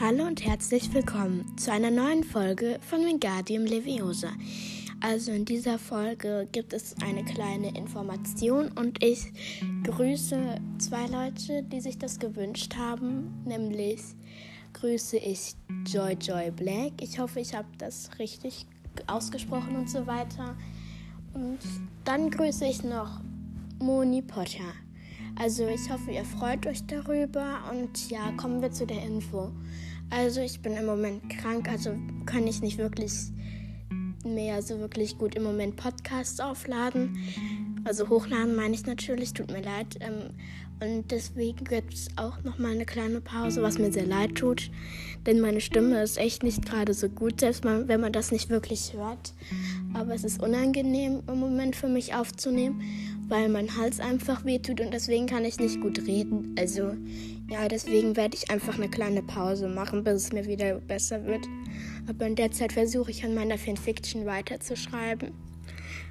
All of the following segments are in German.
Hallo und herzlich willkommen zu einer neuen Folge von Wingardium Leviosa. Also in dieser Folge gibt es eine kleine Information und ich grüße zwei Leute, die sich das gewünscht haben, nämlich grüße ich Joy Joy Black. Ich hoffe, ich habe das richtig ausgesprochen und so weiter. Und dann grüße ich noch Moni Potter. Also ich hoffe, ihr freut euch darüber und ja, kommen wir zu der Info. Also ich bin im Moment krank, also kann ich nicht wirklich mehr so wirklich gut im Moment Podcasts aufladen. Also hochladen meine ich natürlich, tut mir leid. Ähm, und deswegen gibt es auch nochmal eine kleine Pause, was mir sehr leid tut. Denn meine Stimme ist echt nicht gerade so gut, selbst wenn man das nicht wirklich hört. Aber es ist unangenehm im Moment für mich aufzunehmen, weil mein Hals einfach wehtut und deswegen kann ich nicht gut reden. Also ja, deswegen werde ich einfach eine kleine Pause machen, bis es mir wieder besser wird. Aber in der Zeit versuche ich an meiner Fanfiction weiterzuschreiben.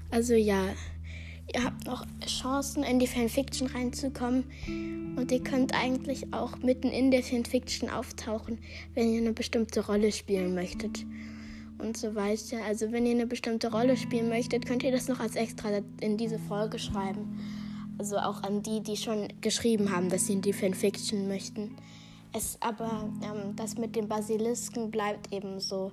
Also ja, ihr habt noch Chancen, in die Fanfiction reinzukommen. Und ihr könnt eigentlich auch mitten in der Fanfiction auftauchen, wenn ihr eine bestimmte Rolle spielen möchtet. Und so weiter. Also wenn ihr eine bestimmte Rolle spielen möchtet, könnt ihr das noch als extra in diese Folge schreiben. Also auch an die, die schon geschrieben haben, dass sie in die Fanfiction möchten. Es aber, ähm, das mit dem Basilisken bleibt eben so.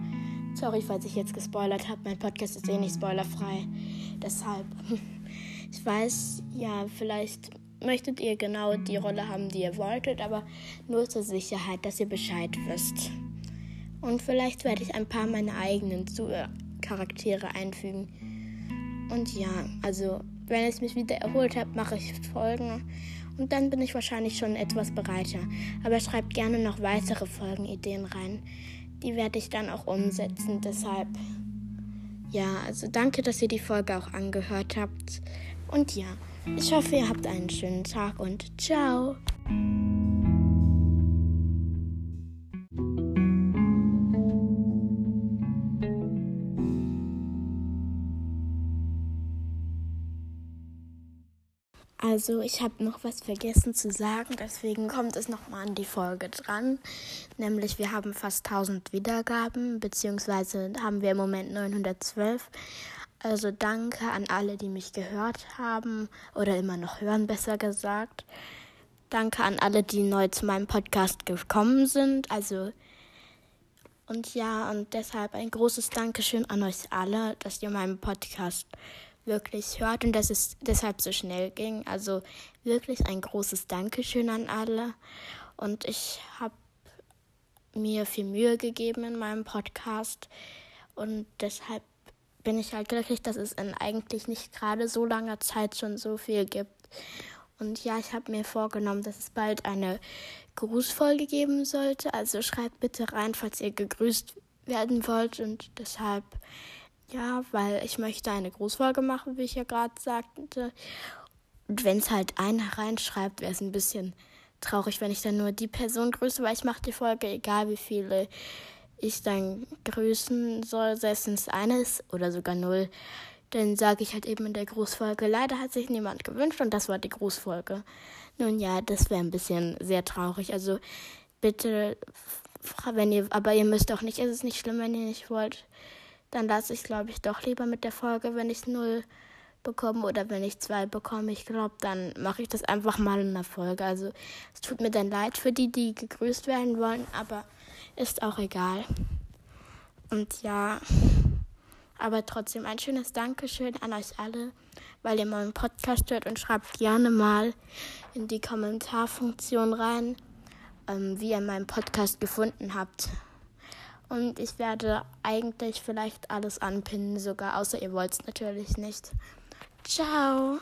Sorry, falls ich jetzt gespoilert habe. Mein Podcast ist eh nicht spoilerfrei. Deshalb. Ich weiß, ja, vielleicht möchtet ihr genau die Rolle haben, die ihr wolltet, aber nur zur Sicherheit, dass ihr Bescheid wisst. Und vielleicht werde ich ein paar meiner eigenen Charaktere einfügen. Und ja, also wenn ich mich wieder erholt habe, mache ich Folgen. Und dann bin ich wahrscheinlich schon etwas bereiter. Aber schreibt gerne noch weitere Folgenideen rein. Die werde ich dann auch umsetzen. Deshalb, ja, also danke, dass ihr die Folge auch angehört habt. Und ja, ich hoffe, ihr habt einen schönen Tag und ciao. Also ich habe noch was vergessen zu sagen, deswegen kommt es nochmal an die Folge dran. Nämlich wir haben fast 1000 Wiedergaben, beziehungsweise haben wir im Moment 912. Also danke an alle, die mich gehört haben oder immer noch hören, besser gesagt. Danke an alle, die neu zu meinem Podcast gekommen sind. Also und ja, und deshalb ein großes Dankeschön an euch alle, dass ihr meinen Podcast wirklich hört und dass es deshalb so schnell ging. Also wirklich ein großes Dankeschön an alle. Und ich habe mir viel Mühe gegeben in meinem Podcast und deshalb bin ich halt glücklich, dass es in eigentlich nicht gerade so langer Zeit schon so viel gibt. Und ja, ich habe mir vorgenommen, dass es bald eine Grußfolge geben sollte. Also schreibt bitte rein, falls ihr gegrüßt werden wollt. Und deshalb, ja, weil ich möchte eine Grußfolge machen, wie ich ja gerade sagte. Und wenn es halt einer reinschreibt, wäre es ein bisschen traurig, wenn ich dann nur die Person grüße, weil ich mache die Folge, egal wie viele ich dann grüßen soll, selbst wenn es eine ist oder sogar null, dann sage ich halt eben in der Grußfolge, leider hat sich niemand gewünscht und das war die Grußfolge. Nun ja, das wäre ein bisschen sehr traurig. Also bitte, wenn ihr, aber ihr müsst auch nicht, es ist nicht schlimm, wenn ihr nicht wollt. Dann lasse ich, glaube ich, doch lieber mit der Folge, wenn ich null bekomme oder wenn ich zwei bekomme. Ich glaube, dann mache ich das einfach mal in der Folge. Also es tut mir dann leid für die, die gegrüßt werden wollen, aber ist auch egal. Und ja, aber trotzdem ein schönes Dankeschön an euch alle, weil ihr meinen Podcast hört und schreibt gerne mal in die Kommentarfunktion rein, ähm, wie ihr meinen Podcast gefunden habt. Und ich werde eigentlich vielleicht alles anpinnen, sogar, außer ihr wollt es natürlich nicht. Ciao!